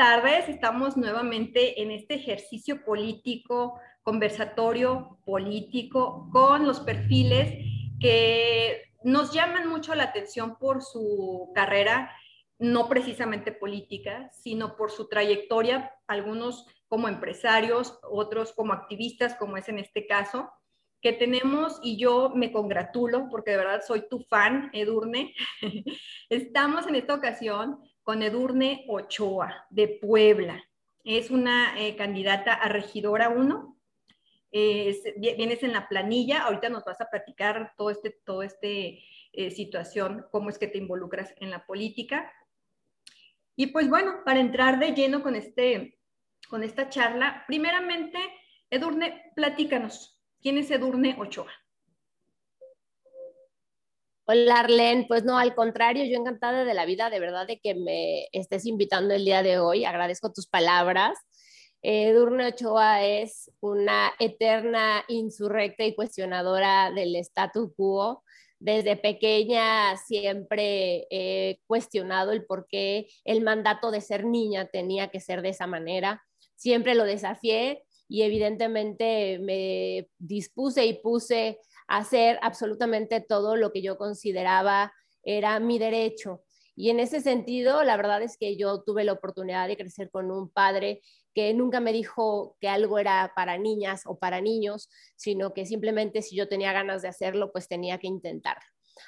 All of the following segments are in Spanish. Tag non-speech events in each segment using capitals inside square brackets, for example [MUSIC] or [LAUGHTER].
tardes, estamos nuevamente en este ejercicio político, conversatorio político, con los perfiles que nos llaman mucho la atención por su carrera, no precisamente política, sino por su trayectoria, algunos como empresarios, otros como activistas, como es en este caso, que tenemos y yo me congratulo porque de verdad soy tu fan, Edurne. [LAUGHS] Estamos en esta ocasión con Edurne Ochoa de Puebla. Es una eh, candidata a regidora 1. vienes en la planilla, ahorita nos vas a platicar todo este, todo este eh, situación, cómo es que te involucras en la política. Y pues bueno, para entrar de lleno con, este, con esta charla, primeramente, Edurne, platícanos, ¿quién es Edurne Ochoa? Hola Arlen, pues no, al contrario, yo encantada de la vida, de verdad, de que me estés invitando el día de hoy. Agradezco tus palabras. Edurne Ochoa es una eterna insurrecta y cuestionadora del statu quo. Desde pequeña siempre he cuestionado el por qué el mandato de ser niña tenía que ser de esa manera. Siempre lo desafié y evidentemente me dispuse y puse hacer absolutamente todo lo que yo consideraba era mi derecho. Y en ese sentido, la verdad es que yo tuve la oportunidad de crecer con un padre que nunca me dijo que algo era para niñas o para niños, sino que simplemente si yo tenía ganas de hacerlo, pues tenía que intentarlo.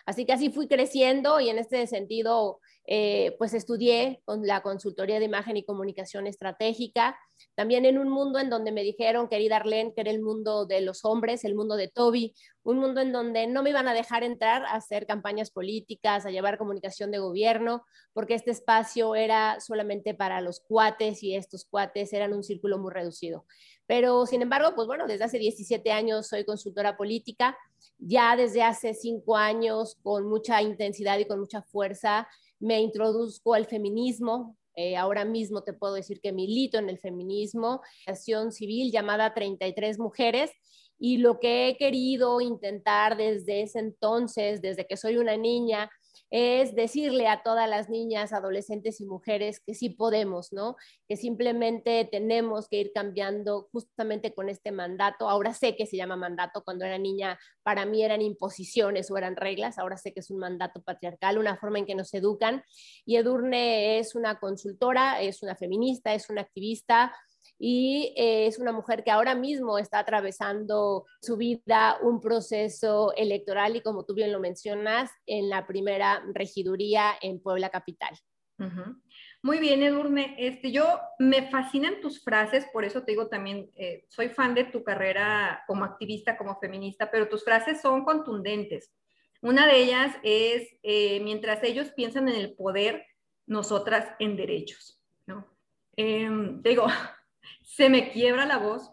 Así que así fui creciendo y en este sentido, eh, pues estudié con la consultoría de imagen y comunicación estratégica, también en un mundo en donde me dijeron, querida Arlene, que era el mundo de los hombres, el mundo de Toby, un mundo en donde no me iban a dejar entrar a hacer campañas políticas, a llevar comunicación de gobierno, porque este espacio era solamente para los cuates y estos cuates eran un círculo muy reducido. Pero, sin embargo, pues bueno, desde hace 17 años soy consultora política, ya desde hace cinco años con mucha intensidad y con mucha fuerza me introduzco al feminismo. Eh, ahora mismo te puedo decir que milito en el feminismo, acción civil llamada 33 Mujeres, y lo que he querido intentar desde ese entonces, desde que soy una niña, es decirle a todas las niñas, adolescentes y mujeres que sí podemos, ¿no? Que simplemente tenemos que ir cambiando justamente con este mandato. Ahora sé que se llama mandato, cuando era niña para mí eran imposiciones o eran reglas, ahora sé que es un mandato patriarcal, una forma en que nos educan. Y Edurne es una consultora, es una feminista, es una activista, y eh, es una mujer que ahora mismo está atravesando su vida un proceso electoral y como tú bien lo mencionas, en la primera regiduría en Puebla Capital. Muy bien, Edurne. Este, yo me fascinan tus frases, por eso te digo también, eh, soy fan de tu carrera como activista, como feminista, pero tus frases son contundentes. Una de ellas es, eh, mientras ellos piensan en el poder, nosotras en derechos. ¿no? Em, digo, [LAUGHS] se me quiebra la voz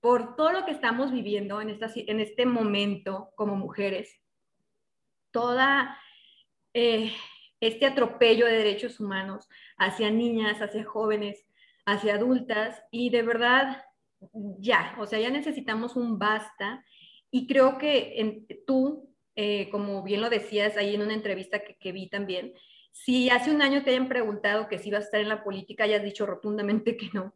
por todo lo que estamos viviendo en, en este momento como mujeres. Toda eh, este atropello de derechos humanos hacia niñas, hacia jóvenes, hacia adultas y de verdad ya, o sea, ya necesitamos un basta y creo que tú, eh, como bien lo decías ahí en una entrevista que, que vi también, si hace un año te hayan preguntado que si ibas a estar en la política, ya has dicho rotundamente que no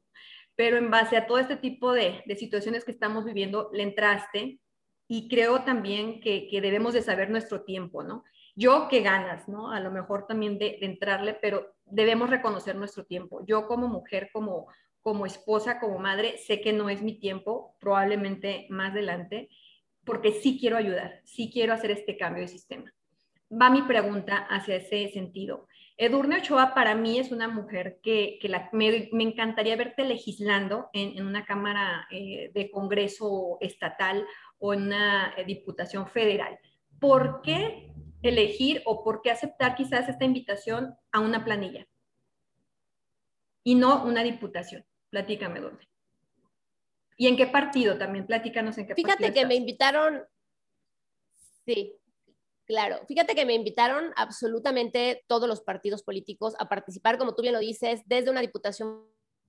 pero en base a todo este tipo de, situaciones que estamos viviendo, le entraste y creo también que, debemos de saber nuestro tiempo, ¿no? Yo qué ganas, ¿no? A lo mejor también de, entrarle, pero debemos reconocer nuestro tiempo. Yo como mujer, como, como esposa, como madre, sé que no es mi tiempo, probablemente más adelante, porque sí quiero ayudar, sí quiero hacer este cambio de sistema. Va mi pregunta hacia ese sentido. Edurne Ochoa para mí es una mujer que, me, encantaría verte legislando en, una Cámara eh, de Congreso estatal o en una eh, Diputación Federal. ¿Por qué elegir o por qué aceptar quizás esta invitación a una planilla y no una diputación? Platícame, Edurne. ¿Y en qué partido también? Platícanos en qué Fíjate partido. Fíjate que me invitaron, sí, Claro, fíjate que me invitaron absolutamente todos los partidos políticos a participar, como tú bien lo dices, desde una diputación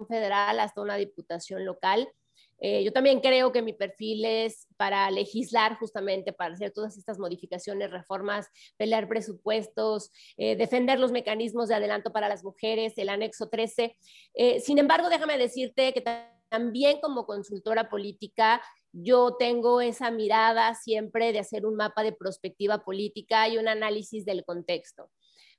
federal hasta una diputación local. Eh, yo también creo que mi perfil es para legislar justamente, para hacer todas estas modificaciones, reformas, pelear presupuestos, eh, defender los mecanismos de adelanto para las mujeres, el anexo 13. Eh, sin embargo, déjame decirte que también como consultora política, yo tengo esa mirada siempre de hacer un mapa de perspectiva política y un análisis del contexto.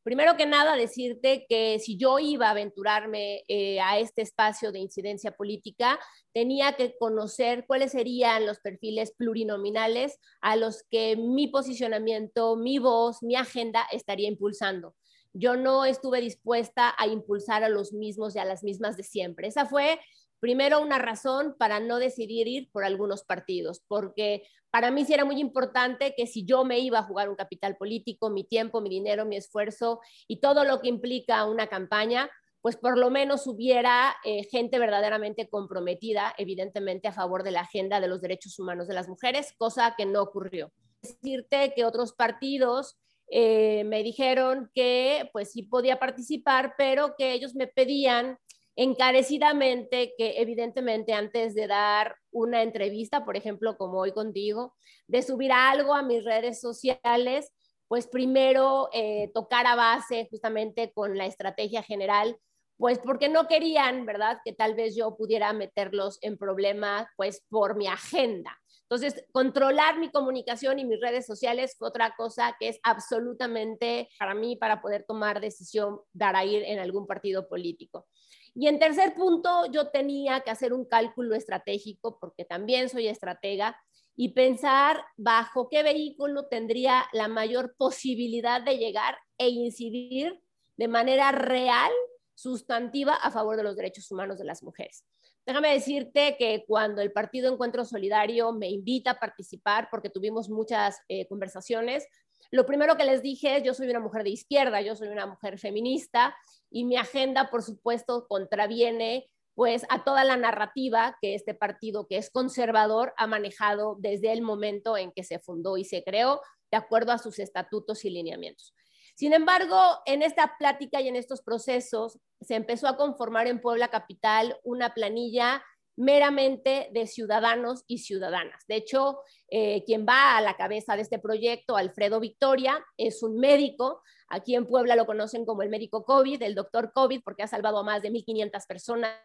Primero que nada, decirte que si yo iba a aventurarme eh, a este espacio de incidencia política, tenía que conocer cuáles serían los perfiles plurinominales a los que mi posicionamiento, mi voz, mi agenda estaría impulsando. Yo no estuve dispuesta a impulsar a los mismos y a las mismas de siempre. Esa fue primero una razón para no decidir ir por algunos partidos, porque para mí sí era muy importante que si yo me iba a jugar un capital político, mi tiempo, mi dinero, mi esfuerzo y todo lo que implica una campaña, pues por lo menos hubiera eh, gente verdaderamente comprometida, evidentemente, a favor de la agenda de los derechos humanos de las mujeres, cosa que no ocurrió. Decirte que otros partidos eh, me dijeron que pues sí podía participar, pero que ellos me pedían encarecidamente que evidentemente antes de dar una entrevista, por ejemplo, como hoy contigo, de subir algo a mis redes sociales, pues primero eh, tocar a base justamente con la estrategia general, pues porque no querían, ¿verdad? Que tal vez yo pudiera meterlos en problemas, pues por mi agenda. Entonces, controlar mi comunicación y mis redes sociales otra cosa que es absolutamente para mí para poder tomar decisión dar a ir en algún partido político. Y en tercer punto, yo tenía que hacer un cálculo estratégico, porque también soy estratega, y pensar bajo qué vehículo tendría la mayor posibilidad de llegar e incidir de manera real, sustantiva, a favor de los derechos humanos de las mujeres. Déjame decirte que cuando el Partido Encuentro Solidario me invita a participar, porque tuvimos muchas eh, conversaciones, lo primero que les dije es, yo soy una mujer de izquierda, yo soy una mujer feminista y mi agenda, por supuesto, contraviene pues a toda la narrativa que este partido que es conservador ha manejado desde el momento en que se fundó y se creó de acuerdo a sus estatutos y lineamientos. Sin embargo, en esta plática y en estos procesos se empezó a conformar en Puebla Capital una planilla meramente de ciudadanos y ciudadanas. De hecho, eh, quien va a la cabeza de este proyecto, Alfredo Victoria, es un médico. Aquí en Puebla lo conocen como el médico COVID, el doctor COVID, porque ha salvado a más de 1.500 personas.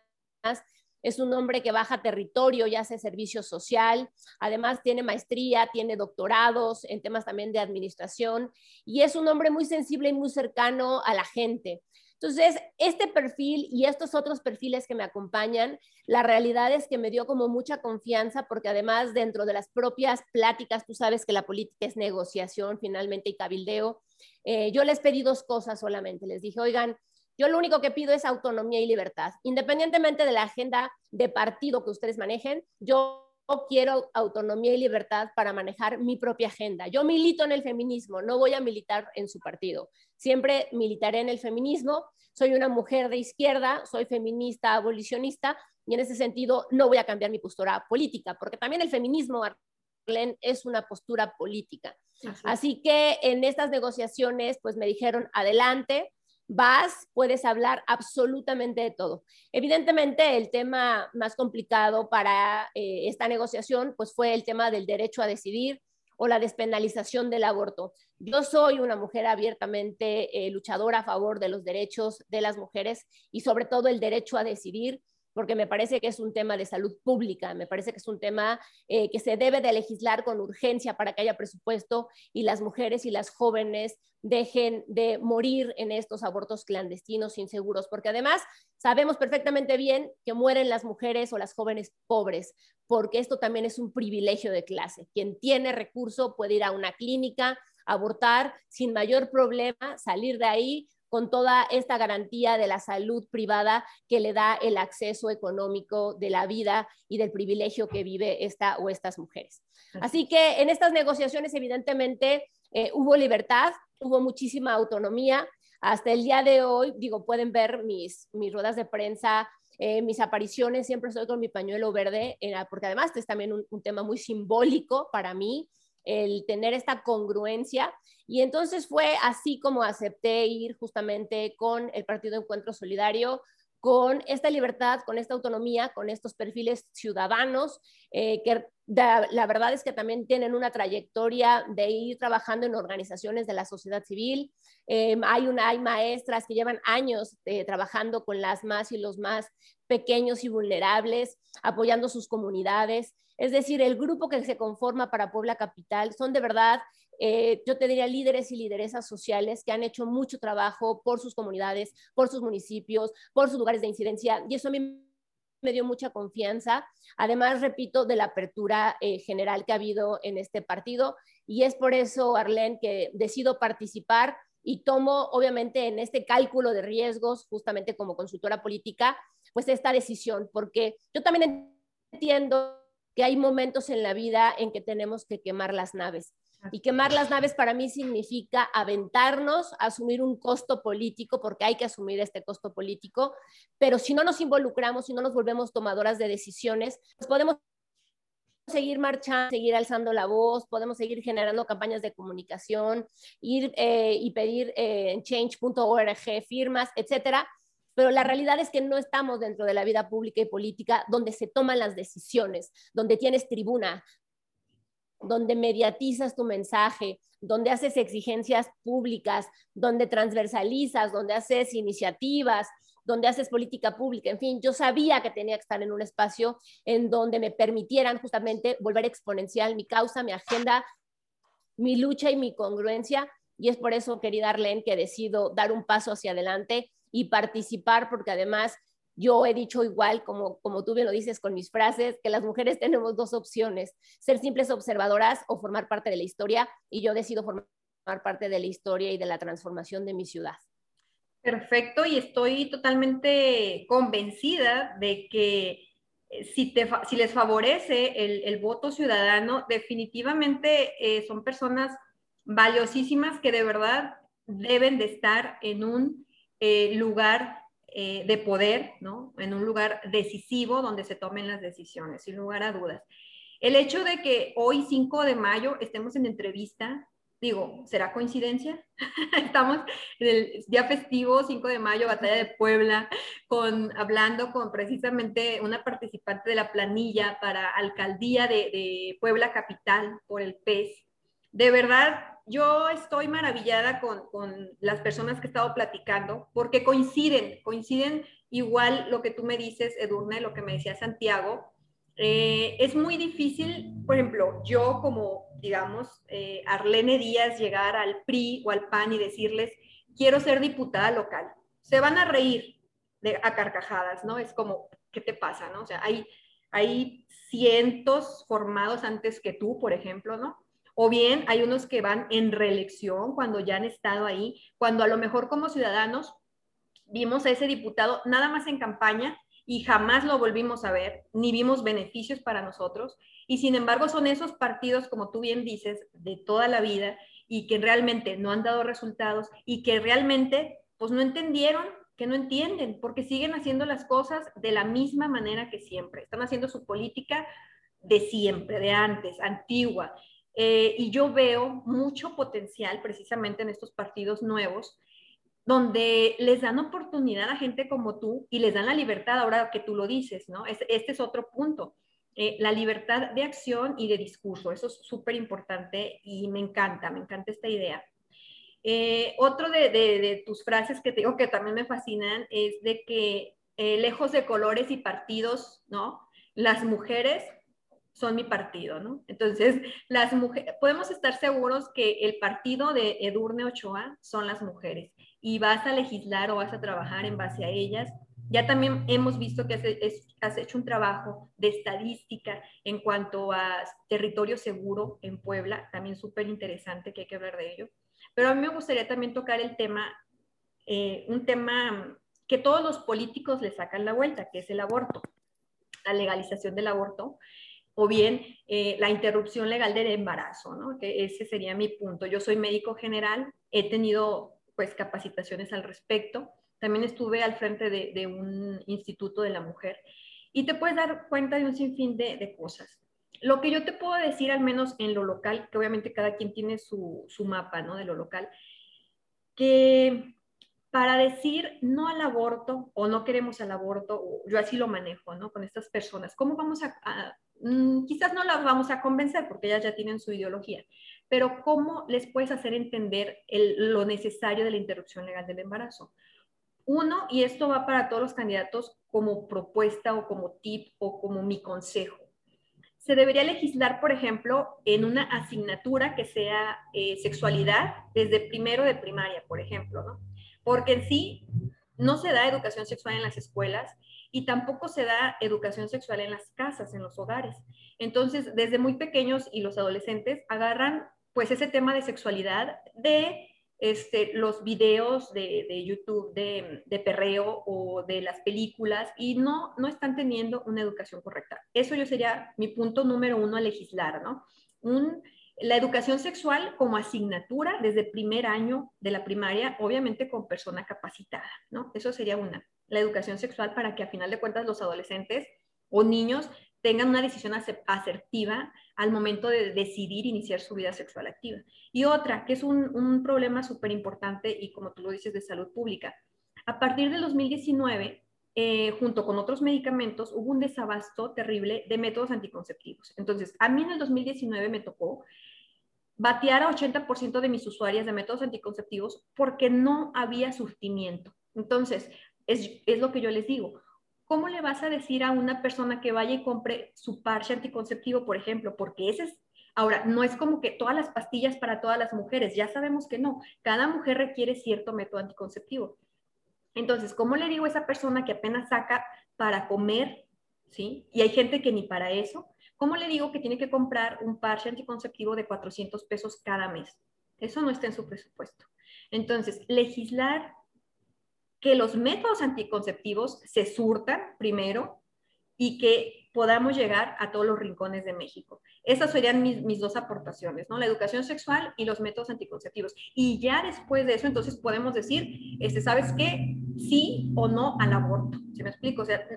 Es un hombre que baja territorio y hace servicio social. Además, tiene maestría, tiene doctorados en temas también de administración y es un hombre muy sensible y muy cercano a la gente. Entonces, este perfil y estos otros perfiles que me acompañan, la realidad es que me dio como mucha confianza porque además dentro de las propias pláticas, tú sabes que la política es negociación finalmente y cabildeo, eh, yo les pedí dos cosas solamente. Les dije, oigan, yo lo único que pido es autonomía y libertad. Independientemente de la agenda de partido que ustedes manejen, yo quiero autonomía y libertad para manejar mi propia agenda. Yo milito en el feminismo, no voy a militar en su partido. Siempre militaré en el feminismo. Soy una mujer de izquierda, soy feminista, abolicionista, y en ese sentido no voy a cambiar mi postura política, porque también el feminismo, es una postura política. Así que en estas negociaciones, pues me dijeron, adelante, vas, puedes hablar absolutamente de todo. Evidentemente, el tema más complicado para eh, esta negociación, pues fue el tema del derecho a decidir o la despenalización del aborto. Yo soy una mujer abiertamente eh, luchadora a favor de los derechos de las mujeres y sobre todo el derecho a decidir porque me parece que es un tema de salud pública, me parece que es un tema eh, que se debe de legislar con urgencia para que haya presupuesto y las mujeres y las jóvenes dejen de morir en estos abortos clandestinos inseguros, porque además sabemos perfectamente bien que mueren las mujeres o las jóvenes pobres, porque esto también es un privilegio de clase. Quien tiene recurso puede ir a una clínica, abortar sin mayor problema, salir de ahí con toda esta garantía de la salud privada que le da el acceso económico de la vida y del privilegio que vive esta o estas mujeres. Así que en estas negociaciones, evidentemente, eh, hubo libertad, hubo muchísima autonomía. Hasta el día de hoy, digo, pueden ver mis, mis ruedas de prensa, eh, mis apariciones, siempre estoy con mi pañuelo verde, porque además es también un tema muy simbólico para mí el tener esta congruencia. Y entonces fue así como acepté ir justamente con el Partido Encuentro Solidario, con esta libertad, con esta autonomía, con estos perfiles ciudadanos, eh, que la verdad es que también tienen una trayectoria de ir trabajando en organizaciones de la sociedad civil. Em, hay, una, hay maestras que llevan años eh, trabajando con las más y los más pequeños y vulnerables, apoyando sus comunidades. Es decir, el grupo que se conforma para Puebla Capital son de verdad eh, yo te diría líderes y lideresas sociales que han hecho mucho trabajo por sus comunidades, por sus municipios, por sus lugares de incidencia, y eso a mí me dio mucha confianza. Además, repito, de la apertura eh, general que ha habido en este partido, y es por eso, Arlene, que decido participar y tomo, obviamente, en este cálculo de riesgos, justamente como consultora política, pues esta decisión, porque yo también entiendo que hay momentos en la vida en que tenemos que quemar las naves y quemar las naves para mí significa aventarnos, asumir un costo político, porque hay que asumir este costo político, pero si no nos involucramos, si no nos volvemos tomadoras de decisiones, pues podemos seguir marchando, seguir alzando la voz, podemos seguir generando campañas de comunicación, ir eh, y pedir eh, en change.org firmas, etcétera. Pero la realidad es que no estamos dentro de la vida pública y política donde se toman las decisiones, donde tienes tribuna, donde mediatizas tu mensaje, donde haces exigencias públicas, donde transversalizas, donde haces iniciativas, donde haces política pública, en fin, yo sabía que tenía que estar en un espacio en donde me permitieran justamente volver exponencial mi causa, mi agenda, mi lucha y mi congruencia. Y es por eso, querida Arlene, que decido dar un paso hacia adelante y participar, porque además yo he dicho igual, como, como tú bien lo dices con mis frases, que las mujeres [LAUGHS] tenemos dos opciones, ser simples observadoras o formar parte de la historia, y yo decido formar parte de la historia y de la transformación de mi ciudad. Perfecto, y estoy totalmente convencida de que eh, si, te, si les favorece el, el voto ciudadano, definitivamente eh, son personas valiosísimas que de verdad deben de estar en un eh, lugar eh, de poder, ¿no? En un lugar decisivo donde se tomen las decisiones, sin lugar a dudas. El hecho de que hoy, 5 de mayo, estemos en entrevista, digo, ¿será coincidencia? [LAUGHS] Estamos en el día festivo, 5 de mayo, Batalla de Puebla, con, hablando con precisamente una participante de la planilla para alcaldía de, de Puebla Capital por el PES. De verdad, yo estoy maravillada con, las personas que he estado platicando porque coinciden, coinciden igual lo que tú me dices, Edurne, lo que me decía Santiago. Eh, es muy difícil, por ejemplo, yo como, digamos, eh, Arlene Díaz llegar al PRI o al PAN y decirles, quiero ser diputada local. Se van a reír de, a carcajadas, ¿no? Es como, ¿qué te pasa, no? O sea, hay, hay cientos formados antes que tú, por ejemplo, ¿no? O bien hay unos que van en reelección cuando ya han estado ahí, cuando a lo mejor como ciudadanos vimos a ese diputado nada más en campaña y jamás lo volvimos a ver, ni vimos beneficios para nosotros. Y sin embargo son esos partidos, como tú bien dices, de toda la vida y que realmente no han dado resultados y que realmente pues no entendieron, que no entienden, porque siguen haciendo las cosas de la misma manera que siempre. Están haciendo su política de siempre, de antes, antigua. Eh, y yo veo mucho potencial precisamente en estos partidos nuevos, donde les dan oportunidad a gente como tú y les dan la libertad, ahora que tú lo dices, ¿no? este es otro punto. Eh, la libertad de acción y de discurso, eso es súper importante y me encanta, me encanta esta idea. Eh, otro de, de, tus frases que te digo que también me fascinan es de que lejos de colores y partidos, ¿no? Las mujeres son mi partido, ¿no? Entonces, las mujeres, podemos estar seguros que el partido de Edurne Ochoa son las mujeres y vas a legislar o vas a trabajar en base a ellas. Ya también hemos visto que has, hecho un trabajo de estadística en cuanto a territorio seguro en Puebla, también súper interesante que hay que hablar de ello. Pero a mí me gustaría también tocar el tema, eh, un tema que todos los políticos le sacan la vuelta, que es el aborto, la legalización del aborto o bien eh, la interrupción legal del embarazo, ¿no? Que ese sería mi punto. Yo soy médico general, he tenido pues capacitaciones al respecto, también estuve al frente de, un instituto de la mujer y te puedes dar cuenta de un sinfín de, de, cosas. Lo que yo te puedo decir, al menos en lo local, que obviamente cada quien tiene su, su mapa, ¿no? De lo local, que para decir no al aborto o no queremos al aborto, yo así lo manejo, ¿no? Con estas personas. ¿Cómo vamos a, mm, quizás no las vamos a convencer porque ellas ya tienen su ideología, pero cómo les puedes hacer entender lo necesario de la interrupción legal del embarazo? Uno, y esto va para todos los candidatos como propuesta o como tip o como mi consejo. Se debería legislar, por ejemplo, en una asignatura que sea eh, sexualidad desde primero de primaria, por ejemplo, ¿no? porque en sí no se da educación sexual en las escuelas y tampoco se da educación sexual en las casas, en los hogares. Entonces, desde muy pequeños y los adolescentes agarran pues ese tema de sexualidad de este, los videos de, YouTube de, de, perreo o de las películas y no, no están teniendo una educación correcta. Eso yo sería mi punto número uno a legislar, ¿no? Un la educación sexual como asignatura desde primer año de la primaria, obviamente con persona capacitada, ¿no? Eso sería una. La educación sexual para que a final de cuentas los adolescentes o niños tengan una decisión asertiva al momento de decidir iniciar su vida sexual activa. Y otra, que es un, problema súper importante y como tú lo dices, de salud pública. A partir del 2019, eh, junto con otros medicamentos, hubo un desabasto terrible de métodos anticonceptivos. Entonces, a mí en el 2019 me tocó batear a 80% de mis usuarias de métodos anticonceptivos porque no había surtimiento. Entonces, es, es, lo que yo les digo. ¿Cómo le vas a decir a una persona que vaya y compre su parche anticonceptivo, por ejemplo? Porque ese es, ahora, no es como que todas las pastillas para todas las mujeres, ya sabemos que no. Cada mujer requiere cierto método anticonceptivo. Entonces, ¿cómo le digo a esa persona que apenas saca para comer, ¿sí? Y hay gente que ni para eso, ¿Cómo le digo que tiene que comprar un parche anticonceptivo de 400 pesos cada mes? Eso no está en su presupuesto. Entonces, legislar que los métodos anticonceptivos se surtan primero y que podamos llegar a todos los rincones de México. Esas serían mis, dos aportaciones, ¿no? La educación sexual y los métodos anticonceptivos. Y ya después de eso, entonces podemos decir, este, ¿sabes qué? Sí o no al aborto. ¿Se me explico? O sea,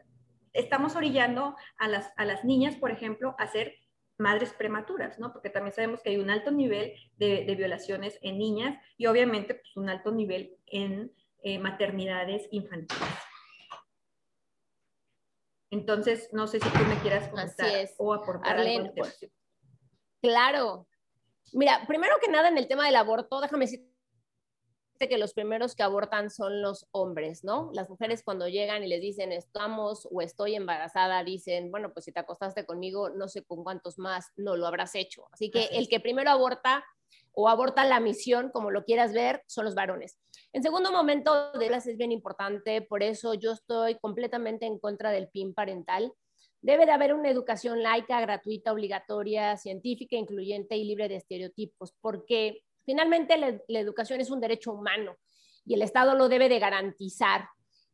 estamos orillando a las, a las niñas, por ejemplo, a ser madres prematuras, ¿no? Porque también sabemos que hay un alto nivel de, violaciones en niñas y obviamente pues, un alto nivel en eh, maternidades infantiles. Entonces, no sé si tú me quieras comentar o aportar algo. Pues, claro. Mira, primero que nada en el tema del aborto, déjame decir que los primeros que abortan son los hombres, ¿no? Las mujeres cuando llegan y les dicen estamos o estoy embarazada, dicen, bueno, pues si te acostaste conmigo, no sé con cuántos más no lo habrás hecho. Así que el que primero aborta o aborta la misión, como lo quieras ver, son los varones. En segundo momento, de las es bien importante, por eso yo estoy completamente en contra del PIN parental. Debe de haber una educación laica, gratuita, obligatoria, científica, incluyente y libre de estereotipos, porque Finalmente, la, educación es un derecho humano y el Estado lo debe de garantizar.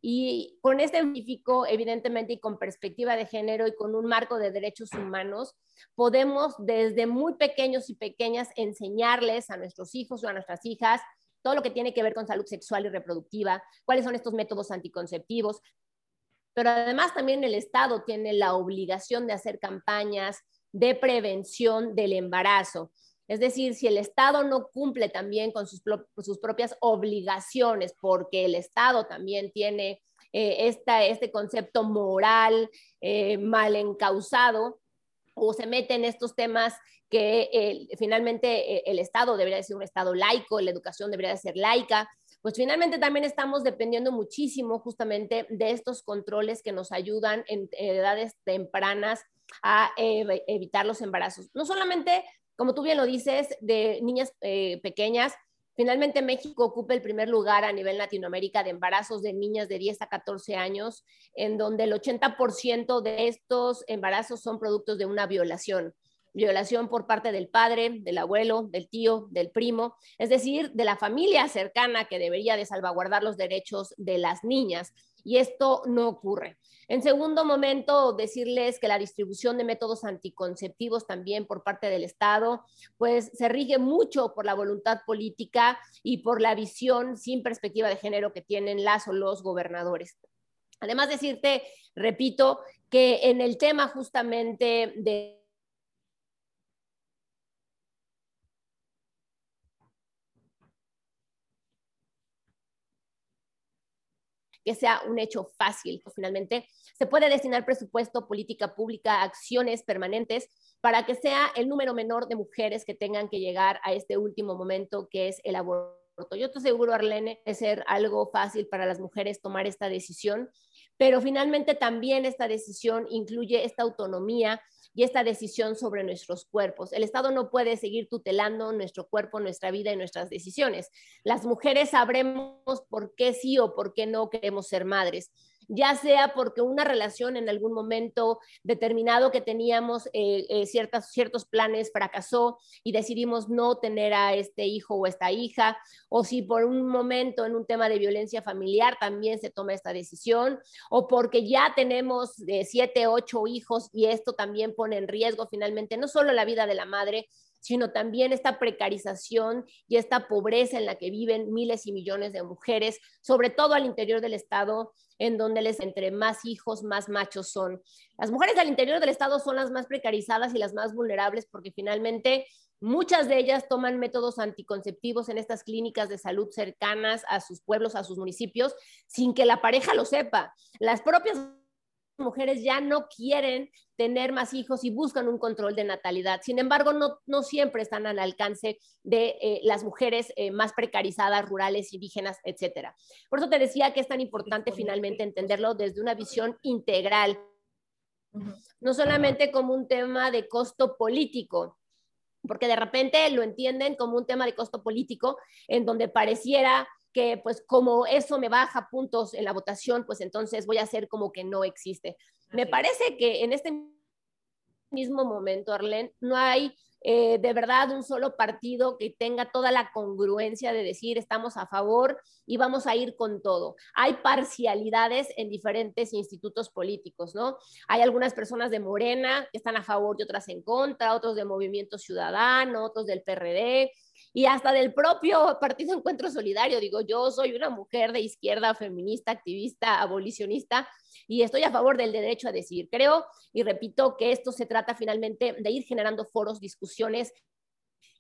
Y con este científico, evidentemente, y con perspectiva de género y con un marco de derechos humanos, podemos desde muy pequeños y pequeñas enseñarles a nuestros hijos o a nuestras hijas todo lo que tiene que ver con salud sexual y reproductiva, cuáles son estos métodos anticonceptivos. Pero además también el Estado tiene la obligación de hacer campañas de prevención del embarazo. Es decir, si el Estado no cumple también con sus, propias obligaciones, porque el Estado también tiene eh, este concepto moral eh, mal encausado, o se mete en estos temas que eh, finalmente el Estado debería ser un Estado laico, la educación debería ser laica, pues finalmente también estamos dependiendo muchísimo justamente de estos controles que nos ayudan en edades tempranas a evitar los embarazos. No solamente como tú bien lo dices, de niñas eh, pequeñas. Finalmente México ocupa el primer lugar a nivel Latinoamérica de embarazos de niñas de 10 a 14 años, en donde el 80% de estos embarazos son productos de una violación. Violación por parte del padre, del abuelo, del tío, del primo, es decir, de la familia cercana que debería de salvaguardar los derechos de las niñas. Y esto no ocurre. En segundo momento, decirles que la distribución de métodos anticonceptivos también por parte del Estado, pues se rige mucho por la voluntad política y por la visión sin perspectiva de género que tienen las o los gobernadores. Además, decirte, repito, que en el tema justamente de que sea un hecho fácil. Finalmente, se puede destinar presupuesto, política pública, acciones permanentes para que sea el número menor de mujeres que tengan que llegar a este último momento que es el aborto. Yo te aseguro, Arlene, es ser algo fácil para las mujeres tomar esta decisión, pero finalmente también esta decisión incluye esta autonomía y esta decisión sobre nuestros cuerpos. El Estado no puede seguir tutelando nuestro cuerpo, nuestra vida y nuestras decisiones. Las mujeres sabremos por qué sí o por qué no queremos ser madres ya sea porque una relación en algún momento determinado que teníamos eh, eh, ciertos planes fracasó y decidimos no tener a este hijo o esta hija, o si por un momento en un tema de violencia familiar también se toma esta decisión, o porque ya tenemos eh, siete, ocho hijos y esto también pone en riesgo finalmente no solo la vida de la madre, sino también esta precarización y esta pobreza en la que viven miles y millones de mujeres, sobre todo al interior del Estado, en donde les entre más hijos, más machos son. Las mujeres al interior del Estado son las más precarizadas y las más vulnerables porque finalmente muchas de ellas toman métodos anticonceptivos en estas clínicas de salud cercanas a sus pueblos, a sus municipios, sin que la pareja lo sepa. Las propias mujeres ya no quieren tener más hijos y buscan un control de natalidad. Sin embargo, no, no siempre están al alcance de eh, las mujeres eh, más precarizadas, rurales, indígenas, etcétera. Por eso te decía que es tan importante finalmente entenderlo desde una visión integral, no solamente como un tema de costo político, porque de repente lo entienden como un tema de costo político en donde pareciera que pues como eso me baja puntos en la votación, pues entonces voy a hacer como que no existe. Me parece que en este mismo momento, Arlen, no hay eh, de verdad un solo partido que tenga toda la congruencia de decir estamos a favor y vamos a ir con todo. Hay parcialidades en diferentes institutos políticos, ¿no? Hay algunas personas de Morena que están a favor y otras en contra, otros de Movimiento Ciudadano, otros del PRD, y hasta del propio Partido Encuentro Solidario. Digo, yo soy una mujer de izquierda, feminista, activista, abolicionista y estoy a favor del derecho a decidir. Creo y repito que esto se trata finalmente de ir generando foros, discusiones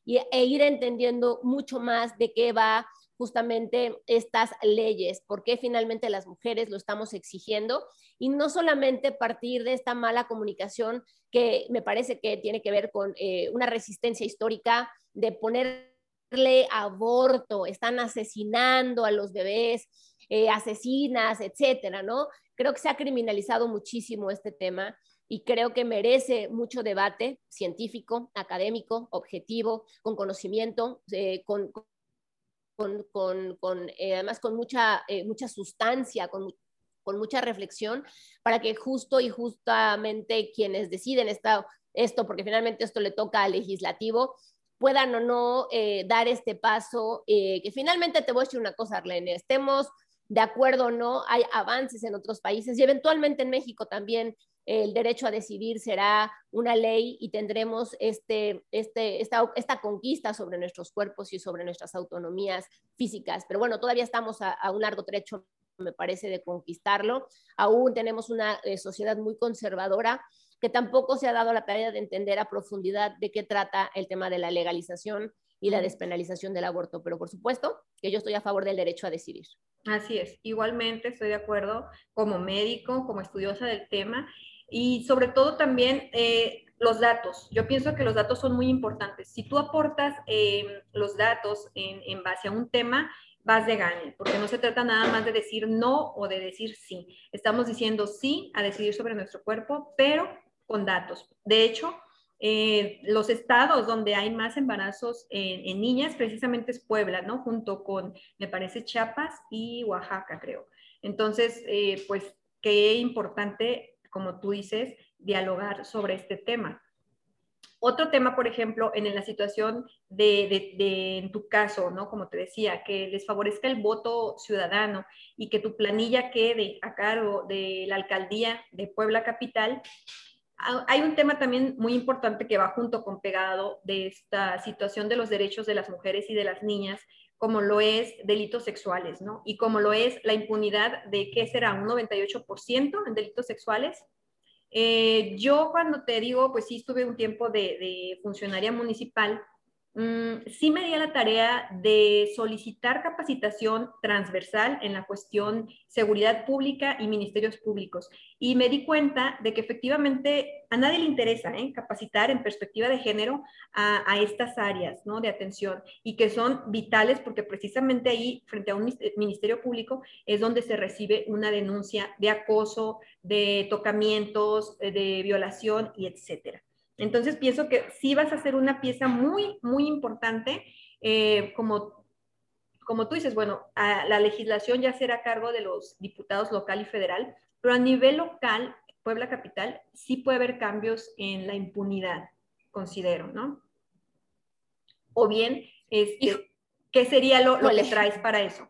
y, e ir entendiendo mucho más de qué va justamente estas leyes, por qué finalmente las mujeres lo estamos exigiendo y no solamente partir de esta mala comunicación que me parece que tiene que ver con eh, una resistencia histórica de poner aborto, están asesinando a los bebés, eh, asesinas, etcétera, ¿no? Creo que se ha criminalizado muchísimo este tema y creo que merece mucho debate científico, académico, objetivo, con conocimiento, eh, con, con, con, eh, además con mucha, mucha sustancia, con, con mucha reflexión, para que justo y justamente quienes deciden esta, esto, porque finalmente esto le toca al legislativo, puedan o no eh, dar este paso, eh, que finalmente te voy a decir una cosa, Arlene, estemos de acuerdo o no, hay avances en otros países y eventualmente en México también el derecho a decidir será una ley y tendremos este, este, esta, esta conquista sobre nuestros cuerpos y sobre nuestras autonomías físicas. Pero bueno, todavía estamos a, un largo trecho, me parece, de conquistarlo. Aún tenemos una eh, sociedad muy conservadora que tampoco se ha dado la tarea de entender a profundidad de qué trata el tema de la legalización y la despenalización del aborto. Pero por supuesto que yo estoy a favor del derecho a decidir. Así es, igualmente estoy de acuerdo como médico, como estudiosa del tema y sobre todo también eh, los datos. Yo pienso que los datos son muy importantes. Si tú aportas eh, los datos en, en base a un tema, vas de gane, porque no se trata nada más de decir no o de decir sí. Estamos diciendo sí a decidir sobre nuestro cuerpo, pero con datos. De hecho, eh, los estados donde hay más embarazos en, niñas precisamente es Puebla, ¿no? Junto con, me parece, Chiapas y Oaxaca, creo. Entonces, eh, pues, qué importante, como tú dices, dialogar sobre este tema. Otro tema, por ejemplo, en la situación de, en tu caso, ¿no? Como te decía, que les favorezca el voto ciudadano y que tu planilla quede a cargo de la alcaldía de Puebla Capital, hay un tema también muy importante que va junto con pegado de esta situación de los derechos de las mujeres y de las niñas, como lo es delitos sexuales, ¿no? Y como lo es la impunidad de, ¿qué será? Un 98% en delitos sexuales. Eh, yo cuando te digo, pues sí estuve un tiempo de, funcionaria municipal, Mm, sí me di a la tarea de solicitar capacitación transversal en la cuestión seguridad pública y ministerios públicos. Y me di cuenta de que efectivamente a nadie le interesa ¿eh? capacitar en perspectiva de género a, estas áreas ¿no? de atención y que son vitales porque precisamente ahí, frente a un ministerio público, es donde se recibe una denuncia de acoso, de tocamientos, de violación y etcétera. Entonces pienso que sí vas a ser una pieza muy, muy importante, eh, como, como tú dices, bueno, la legislación ya será a cargo de los diputados local y federal, pero a nivel local, Puebla Capital, sí puede haber cambios en la impunidad, considero, ¿no? O bien, este, ¿qué sería lo, lo que traes para eso?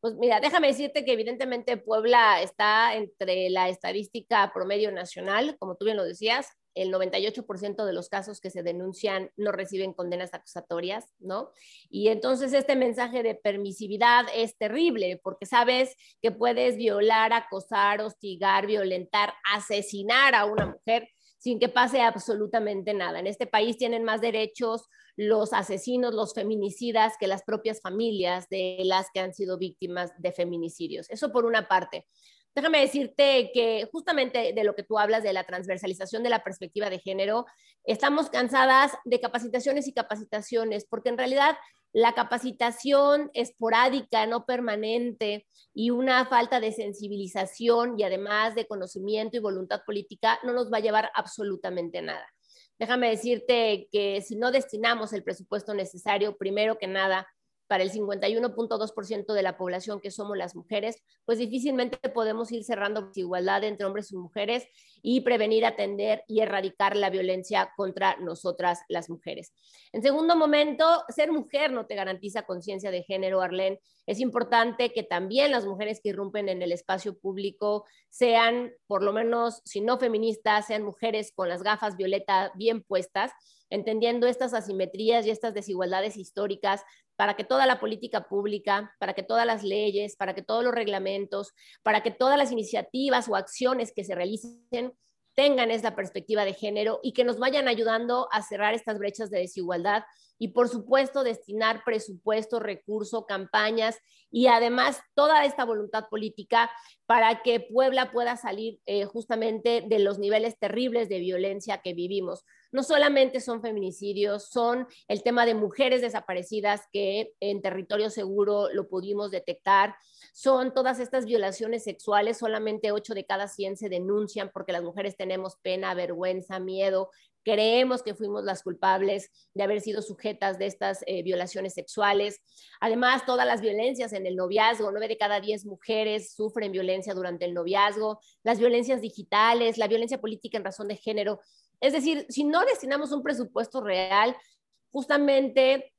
Pues mira, déjame decirte que evidentemente Puebla está entre la estadística promedio nacional, como tú bien lo decías, el 98% de los casos que se denuncian no reciben condenas acusatorias, ¿no? Y entonces este mensaje de permisividad es terrible porque sabes que puedes violar, acosar, hostigar, violentar, asesinar a una mujer sin que pase absolutamente nada. En este país tienen más derechos los asesinos, los feminicidas, que las propias familias de las que han sido víctimas de feminicidios. Eso por una parte. Déjame decirte que justamente de lo que tú hablas de la transversalización de la perspectiva de género, estamos cansadas de capacitaciones y capacitaciones, porque en realidad la capacitación esporádica, no permanente y una falta de sensibilización y además de conocimiento y voluntad política no nos va a llevar absolutamente nada. Déjame decirte que si no destinamos el presupuesto necesario, primero que nada, para el 51.2% de la población que somos las mujeres, pues difícilmente podemos ir cerrando desigualdad entre hombres y mujeres y prevenir, atender y erradicar la violencia contra nosotras las mujeres. En segundo momento, ser mujer no te garantiza conciencia de género, Arlene. Es importante que también las mujeres que irrumpen en el espacio público sean, por lo menos, si no feministas, sean mujeres con las gafas violeta bien puestas entendiendo estas asimetrías y estas desigualdades históricas para que toda la política pública, para que todas las leyes, para que todos los reglamentos, para que todas las iniciativas o acciones que se realicen tengan esta perspectiva de género y que nos vayan ayudando a cerrar estas brechas de desigualdad y por supuesto destinar presupuesto, recurso, campañas y además toda esta voluntad política para que Puebla pueda salir eh, justamente de los niveles terribles de violencia que vivimos no solamente son feminicidios, son el tema de mujeres desaparecidas que en territorio seguro lo pudimos detectar, son todas estas violaciones sexuales, solamente 8 de cada 100 se denuncian porque las mujeres tenemos pena, vergüenza, miedo, creemos que fuimos las culpables de haber sido sujetas de estas eh, violaciones sexuales. Además, todas las violencias en el noviazgo, 9 de cada 10 mujeres sufren violencia durante el noviazgo, las violencias digitales, la violencia política en razón de género. Es decir, si no destinamos un presupuesto real justamente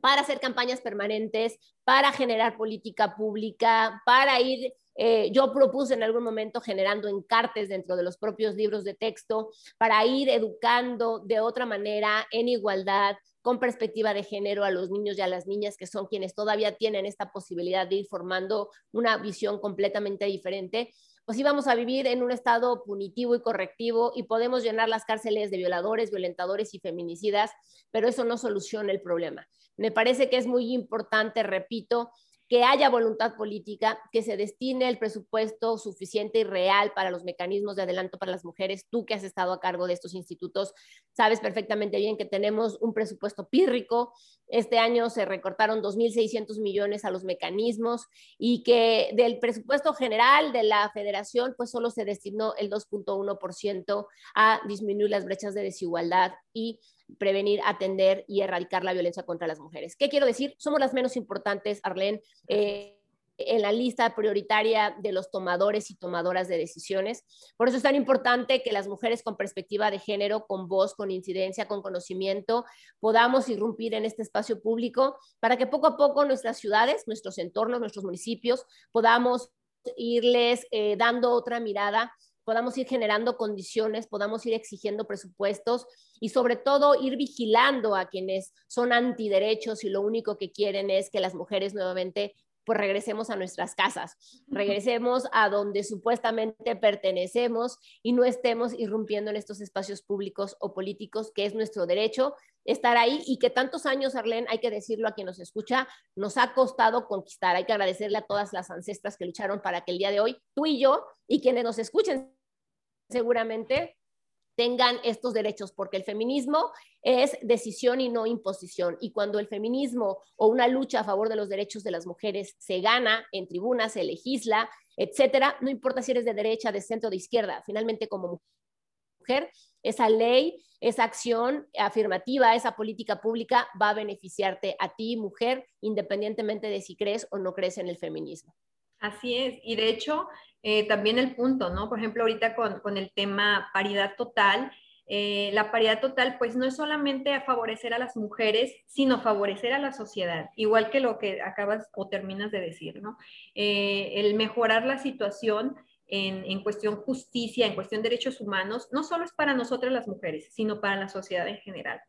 para hacer campañas permanentes, para generar política pública, para ir, eh, yo propuse en algún momento generando encartes dentro de los propios libros de texto, para ir educando de otra manera, en igualdad, con perspectiva de género a los niños y a las niñas que son quienes todavía tienen esta posibilidad de ir formando una visión completamente diferente pues íbamos a vivir en un estado punitivo y correctivo y podemos llenar las cárceles de violadores, violentadores y feminicidas, pero eso no soluciona el problema. Me parece que es muy importante, repito, que haya voluntad política, que se destine el presupuesto suficiente y real para los mecanismos de adelanto para las mujeres. Tú que has estado a cargo de estos institutos, sabes perfectamente bien que tenemos un presupuesto pírrico. Este año se recortaron 2.600 millones a los mecanismos y que del presupuesto general de la federación, pues solo se destinó el 2.1% a disminuir las brechas de desigualdad y prevenir, atender y erradicar la violencia contra las mujeres. ¿Qué quiero decir? Somos las menos importantes, Arlene. Eh, en la lista prioritaria de los tomadores y tomadoras de decisiones. Por eso es tan importante que las mujeres con perspectiva de género, con voz, con incidencia, con conocimiento, podamos irrumpir en este espacio público para que poco a poco nuestras ciudades, nuestros entornos, nuestros municipios, podamos irles eh, dando otra mirada podamos ir generando condiciones, podamos ir exigiendo presupuestos y sobre todo ir vigilando a quienes son antiderechos y lo único que quieren es que las mujeres nuevamente pues regresemos a nuestras casas, regresemos a donde supuestamente pertenecemos y no estemos irrumpiendo en estos espacios públicos o políticos, que es nuestro derecho estar ahí y que tantos años, Arlene, hay que decirlo a quien nos escucha, nos ha costado conquistar. Hay que agradecerle a todas las ancestras que lucharon para que el día de hoy tú y yo y quienes nos escuchen seguramente tengan estos derechos, porque el feminismo es decisión y no imposición. Y cuando el feminismo o una lucha a favor de los derechos de las mujeres se gana en tribunas, se legisla, etcétera, no importa si eres de derecha, de centro, de izquierda, finalmente como mujer, esa ley, esa acción afirmativa, esa política pública va a beneficiarte a ti, mujer, independientemente de si crees o no crees en el feminismo. Así es, y de hecho, eh, también el punto, ¿no? Por ejemplo, ahorita con, el tema paridad total, eh, la paridad total, pues no es solamente a favorecer a las mujeres, sino favorecer a la sociedad, igual que lo que acabas o terminas de decir, ¿no? Eh, el mejorar la situación en, cuestión justicia, en cuestión derechos humanos, no solo es para nosotras las mujeres, sino para la sociedad en general.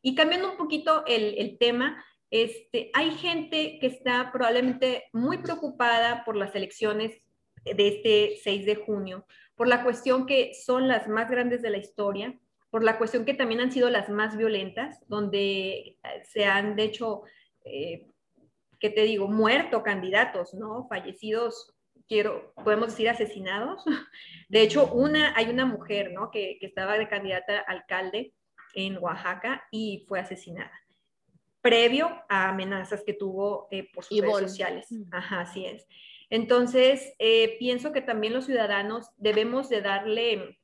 Y cambiando un poquito el, el tema, este, hay gente que está probablemente muy preocupada por las elecciones de este 6 de junio, por la cuestión que son las más grandes de la historia, por la cuestión que también han sido las más violentas, donde eh, se han, de hecho, eh, ¿qué te digo?, muerto candidatos, ¿no? Fallecidos, quiero, podemos decir asesinados. [LAUGHS] De hecho, una, hay una mujer, ¿no? Que, que estaba de candidata a alcalde en Oaxaca y fue asesinada previo a amenazas que tuvo eh, por sus redes sociales. Ajá, así es. Entonces, eh, pienso que también los ciudadanos debemos de darle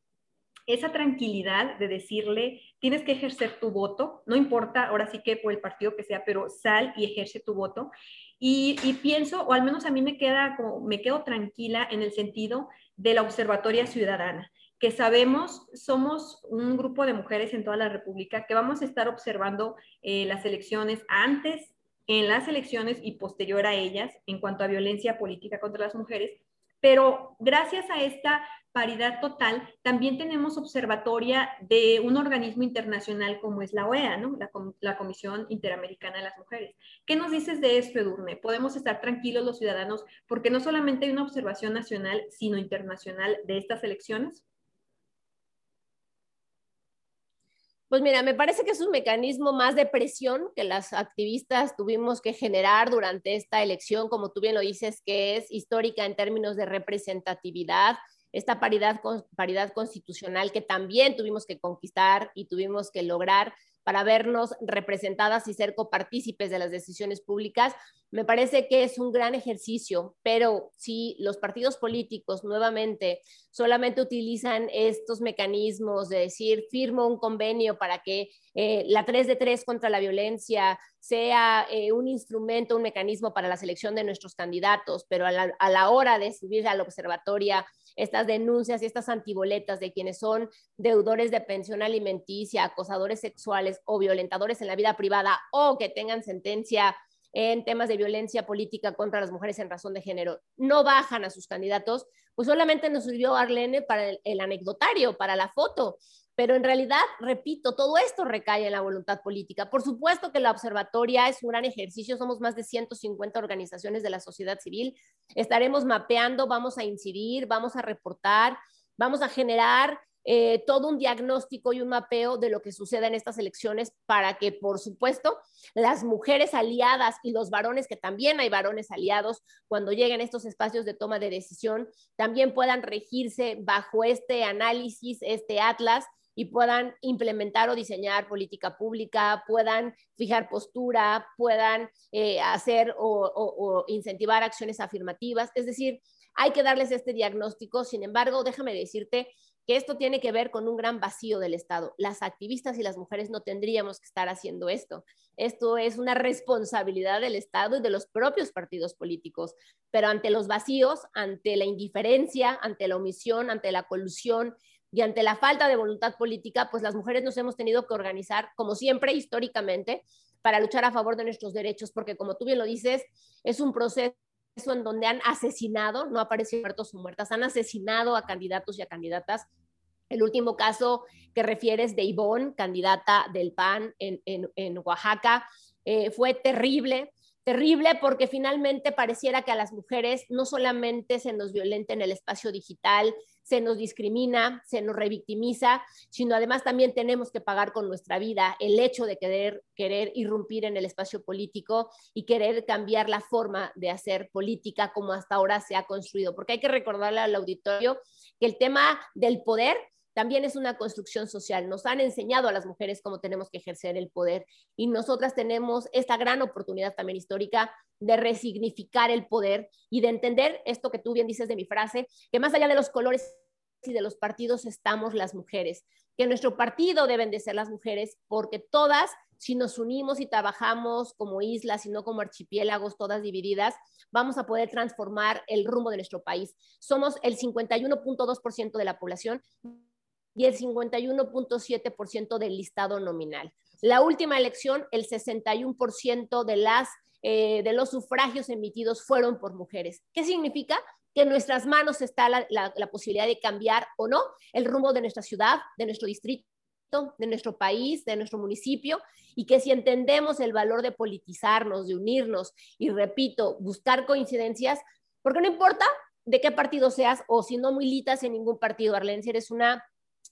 esa tranquilidad de decirle, tienes que ejercer tu voto, no importa ahora sí que por el partido que sea, pero sal y ejerce tu voto. Y, pienso, o al menos a mí me queda me quedo tranquila en el sentido de la observatoria ciudadana que sabemos, somos un grupo de mujeres en toda la República que vamos a estar observando eh, las elecciones antes, en las elecciones y posterior a ellas en cuanto a violencia política contra las mujeres. Pero gracias a esta paridad total, también tenemos observatoria de un organismo internacional como es la OEA, ¿no? la, la, Comisión Interamericana de las Mujeres. ¿Qué nos dices de esto, Edurne? ¿Podemos estar tranquilos los ciudadanos porque no solamente hay una observación nacional, sino internacional de estas elecciones? Pues mira, me parece que es un mecanismo más de presión que las activistas tuvimos que generar durante esta elección, como tú bien lo dices, que es histórica en términos de representatividad, esta paridad, paridad constitucional que también tuvimos que conquistar y tuvimos que lograr para vernos representadas y ser copartícipes de las decisiones públicas, me parece que es un gran ejercicio, pero si los partidos políticos nuevamente solamente utilizan estos mecanismos de decir, firmo un convenio para que eh, la 3 de 3 contra la violencia sea eh, un instrumento, un mecanismo para la selección de nuestros candidatos, pero a la, a la hora de subir a la observatoria estas denuncias y estas antiboletas de quienes son deudores de pensión alimenticia, acosadores sexuales o violentadores en la vida privada o que tengan sentencia en temas de violencia política contra las mujeres en razón de género, no bajan a sus candidatos, pues solamente nos sirvió Arlene para el anecdotario, para la foto, pero en realidad, repito, todo esto recae en la voluntad política. Por supuesto que la observatoria es un gran ejercicio, somos más de 150 organizaciones de la sociedad civil, estaremos mapeando, vamos a incidir, vamos a reportar, vamos a generar eh, todo un diagnóstico y un mapeo de lo que sucede en estas elecciones para que, por supuesto, las mujeres aliadas y los varones, que también hay varones aliados, cuando lleguen a estos espacios de toma de decisión, también puedan regirse bajo este análisis, este atlas y puedan implementar o diseñar política pública, puedan fijar postura, puedan eh, hacer o, incentivar acciones afirmativas. Es decir, hay que darles este diagnóstico. Sin embargo, déjame decirte que esto tiene que ver con un gran vacío del Estado. Las activistas y las mujeres no tendríamos que estar haciendo esto. Esto es una responsabilidad del Estado y de los propios partidos políticos. Pero ante los vacíos, ante la indiferencia, ante la omisión, ante la colusión, y ante la falta de voluntad política, pues las mujeres nos hemos tenido que organizar, como siempre, históricamente, para luchar a favor de nuestros derechos, porque como tú bien lo dices, es un proceso en donde han asesinado, no aparecen muertos o muertas, han asesinado a candidatos y a candidatas. El último caso que refieres de Ivonne, candidata del PAN en, en, Oaxaca, eh, fue terrible terrible porque finalmente pareciera que a las mujeres no solamente se nos violenta en el espacio digital, se nos discrimina, se nos revictimiza, sino además también tenemos que pagar con nuestra vida el hecho de querer, querer irrumpir en el espacio político y querer cambiar la forma de hacer política como hasta ahora se ha construido. Porque hay que recordarle al auditorio que el tema del poder también es una construcción social. Nos han enseñado a las mujeres cómo tenemos que ejercer el poder y nosotras tenemos esta gran oportunidad también histórica de resignificar el poder y de entender esto que tú bien dices de mi frase, que más allá de los colores y de los partidos estamos las mujeres, que nuestro partido deben de ser las mujeres porque todas si nos unimos y trabajamos como islas y no como archipiélagos, todas divididas, vamos a poder transformar el rumbo de nuestro país. Somos el 51.2% de la población y el 51.7% del listado nominal. La última elección, el 61% de, las, eh, de los sufragios emitidos fueron por mujeres. ¿Qué significa? Que en nuestras manos está la, la posibilidad de cambiar o no el rumbo de nuestra ciudad, de nuestro distrito, de nuestro país, de nuestro municipio, y que si entendemos el valor de politizarnos, de unirnos y, repito, buscar coincidencias, porque no importa de qué partido seas o si no militas en ningún partido, Arlene, si eres una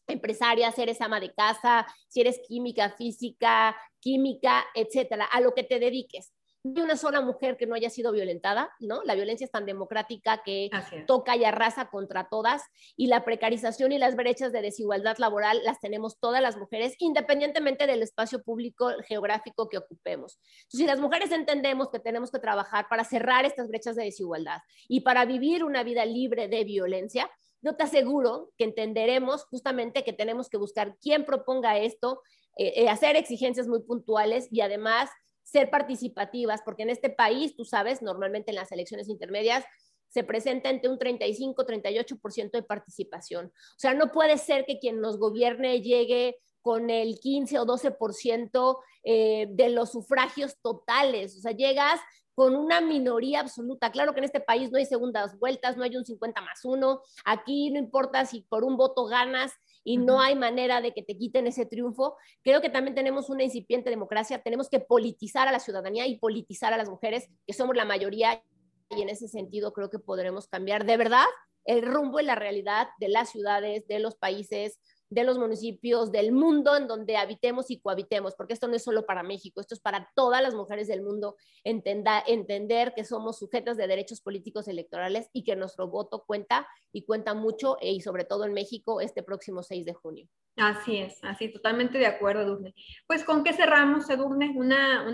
empresaria, si eres ama de casa, si eres química, física, química, etcétera, a lo que te dediques. No hay una sola mujer que no haya sido violentada, ¿no? La violencia es tan democrática que toca y arrasa contra todas y la precarización y las brechas de desigualdad laboral las tenemos todas las mujeres, independientemente del espacio público geográfico que ocupemos. Entonces, si las mujeres entendemos que tenemos que trabajar para cerrar estas brechas de desigualdad y para vivir una vida libre de violencia, yo te aseguro que entenderemos justamente que tenemos que buscar quién proponga esto, eh, eh, hacer exigencias muy puntuales y además ser participativas, porque en este país, tú sabes, normalmente en las elecciones intermedias se presenta entre un 35-38% de participación. O sea, no puede ser que quien nos gobierne llegue con el 15 o 12% eh, de los sufragios totales. O sea, llegas con una minoría absoluta. Claro que en este país no hay segundas vueltas, no hay un 50 más uno. Aquí no importa si por un voto ganas y no hay manera de que te quiten ese triunfo. Creo que también tenemos una incipiente democracia. Tenemos que politizar a la ciudadanía y politizar a las mujeres, que somos la mayoría. Y en ese sentido creo que podremos cambiar de verdad el rumbo y la realidad de las ciudades, de los países, de los municipios del mundo en donde habitemos y cohabitemos, porque esto no es solo para México, esto es para todas las mujeres del mundo, entender que somos sujetas de derechos políticos electorales y que nuestro voto cuenta y cuenta mucho y sobre todo en México este próximo 6 de junio. Así es, así, totalmente de acuerdo, Edurne. Pues, ¿con qué cerramos, Edurne? Una,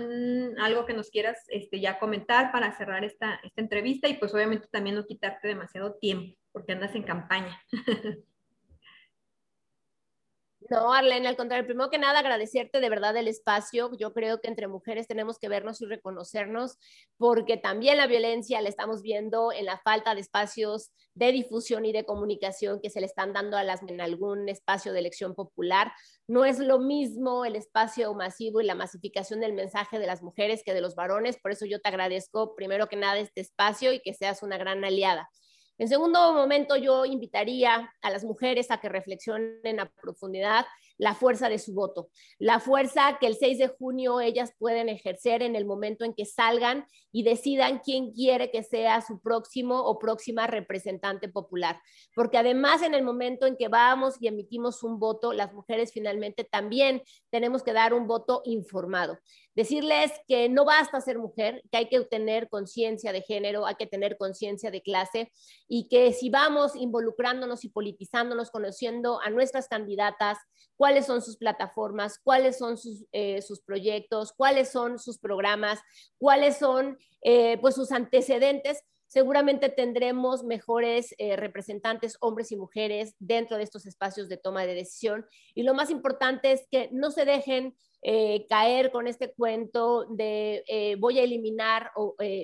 algo que nos quieras este, ya comentar para cerrar esta, esta entrevista y pues obviamente también no quitarte demasiado tiempo, porque andas en campaña. [LAUGHS] No, Arlene, al contrario, primero que nada agradecerte de verdad el espacio. Yo creo que entre mujeres tenemos que vernos y reconocernos porque también la violencia la estamos viendo en la falta de espacios de difusión y de comunicación que se le están dando a las en algún espacio de elección popular. No es lo mismo el espacio masivo y la masificación del mensaje de las mujeres que de los varones, por eso yo te agradezco primero que nada este espacio y que seas una gran aliada. En segundo momento, yo invitaría a las mujeres a que reflexionen a profundidad la fuerza de su voto, la fuerza que el 6 de junio ellas pueden ejercer en el momento en que salgan y decidan quién quiere que sea su próximo o próxima representante popular. Porque además en el momento en que vamos y emitimos un voto, las mujeres finalmente también tenemos que dar un voto informado. Decirles que no basta ser mujer, que hay que tener conciencia de género, hay que tener conciencia de clase y que si vamos involucrándonos y politizándonos, conociendo a nuestras candidatas, cuáles son sus plataformas, cuáles son sus, eh, sus proyectos, cuáles son sus programas, cuáles son eh, pues sus antecedentes, seguramente tendremos mejores eh, representantes, hombres y mujeres, dentro de estos espacios de toma de decisión. Y lo más importante es que no se dejen eh, caer con este cuento de eh, voy a eliminar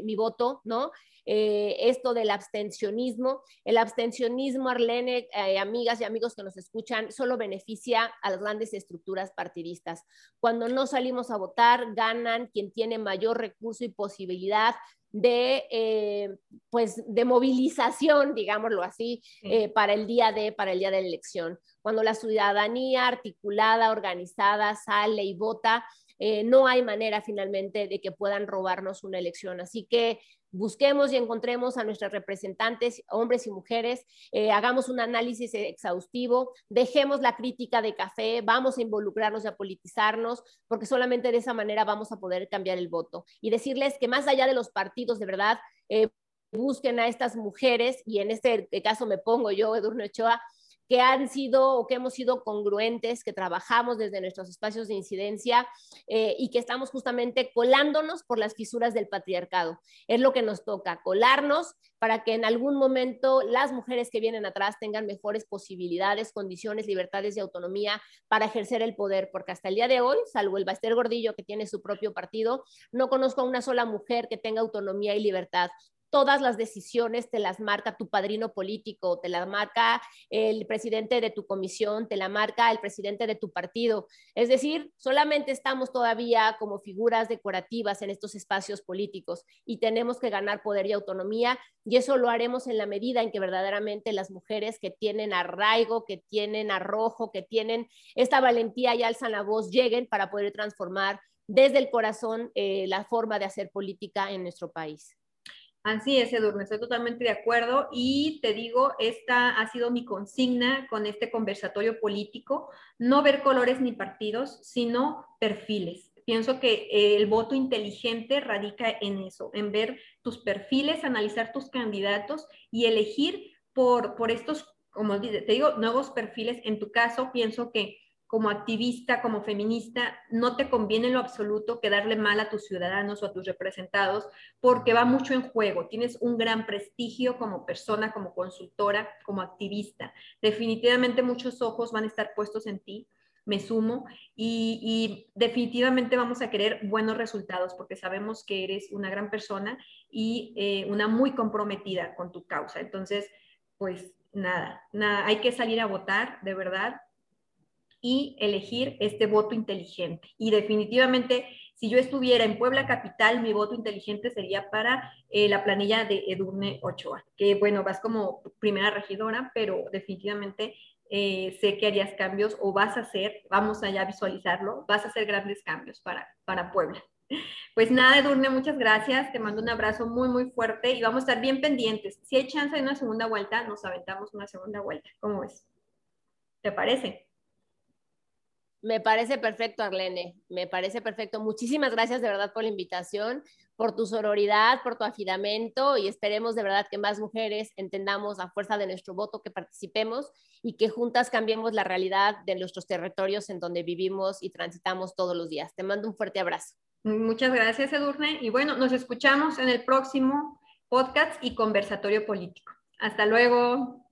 mi voto, ¿no? esto del abstencionismo. El abstencionismo, Arlene, amigas y amigos que nos escuchan, solo beneficia a las grandes estructuras partidistas. Cuando no salimos a votar, ganan quien tiene mayor recurso y posibilidad de, eh, pues, de movilización, digámoslo así, eh, para el día de, para el día de la elección. Cuando la ciudadanía articulada, organizada, sale y vota, eh, no hay manera finalmente de que puedan robarnos una elección. Así que busquemos y encontremos a nuestros representantes, hombres y mujeres, eh, hagamos un análisis exhaustivo, dejemos la crítica de café, vamos a involucrarnos y a politizarnos, porque solamente de esa manera vamos a poder cambiar el voto. Y decirles que más allá de los partidos, de verdad, eh, busquen a estas mujeres, y en este caso me pongo yo, Edurne Ochoa, que han sido o que hemos sido congruentes, que trabajamos desde nuestros espacios de incidencia eh, y que estamos justamente colándonos por las fisuras del patriarcado. Es lo que nos toca, colarnos para que en algún momento las mujeres que vienen atrás tengan mejores posibilidades, condiciones, libertades y autonomía para ejercer el poder, porque hasta el día de hoy, salvo el Baster Gordillo que tiene su propio partido, no conozco a una sola mujer que tenga autonomía y libertad todas las decisiones te las marca tu padrino político, te la marca el presidente de tu comisión, te la marca el presidente de tu partido. Es decir, solamente estamos todavía como figuras decorativas en estos espacios políticos y tenemos que ganar poder y autonomía y eso lo haremos en la medida en que verdaderamente las mujeres que tienen arraigo, que tienen arrojo, que tienen esta valentía y alzan la voz, lleguen para poder transformar desde el corazón eh, la forma de hacer política en nuestro país. Así es, Edurne, estoy totalmente de acuerdo y te digo, esta ha sido mi consigna con este conversatorio político, no ver colores ni partidos, sino perfiles. Pienso que el voto inteligente radica en eso, en ver tus perfiles, analizar tus candidatos y elegir por, por estos, como te digo, nuevos perfiles. En tu caso, pienso que como activista, como feminista, no te conviene en lo absoluto quedarle mal a tus ciudadanos o a tus representados, porque va mucho en juego. Tienes un gran prestigio como persona, como consultora, como activista. Definitivamente muchos ojos van a estar puestos en ti, me sumo, y, definitivamente vamos a querer buenos resultados, porque sabemos que eres una gran persona y eh, una muy comprometida con tu causa. Entonces, pues nada, nada, hay que salir a votar, de verdad y elegir este voto inteligente. Y definitivamente, si yo estuviera en Puebla Capital, mi voto inteligente sería para eh, la planilla de Edurne Ochoa, que bueno, vas como primera regidora, pero definitivamente eh, sé que harías cambios o vas a hacer, vamos allá a visualizarlo, vas a hacer grandes cambios para, para Puebla. Pues nada, Edurne, muchas gracias. Te mando un abrazo muy, muy fuerte y vamos a estar bien pendientes. Si hay chance de una segunda vuelta, nos aventamos una segunda vuelta. ¿Cómo ves? ¿Te parece? Me parece perfecto, Arlene. Me parece perfecto. Muchísimas gracias de verdad por la invitación, por tu sororidad, por tu afidamento y esperemos de verdad que más mujeres entendamos a fuerza de nuestro voto, que participemos y que juntas cambiemos la realidad de nuestros territorios en donde vivimos y transitamos todos los días. Te mando un fuerte abrazo. Muchas gracias, Edurne. Y bueno, nos escuchamos en el próximo podcast y conversatorio político. Hasta luego.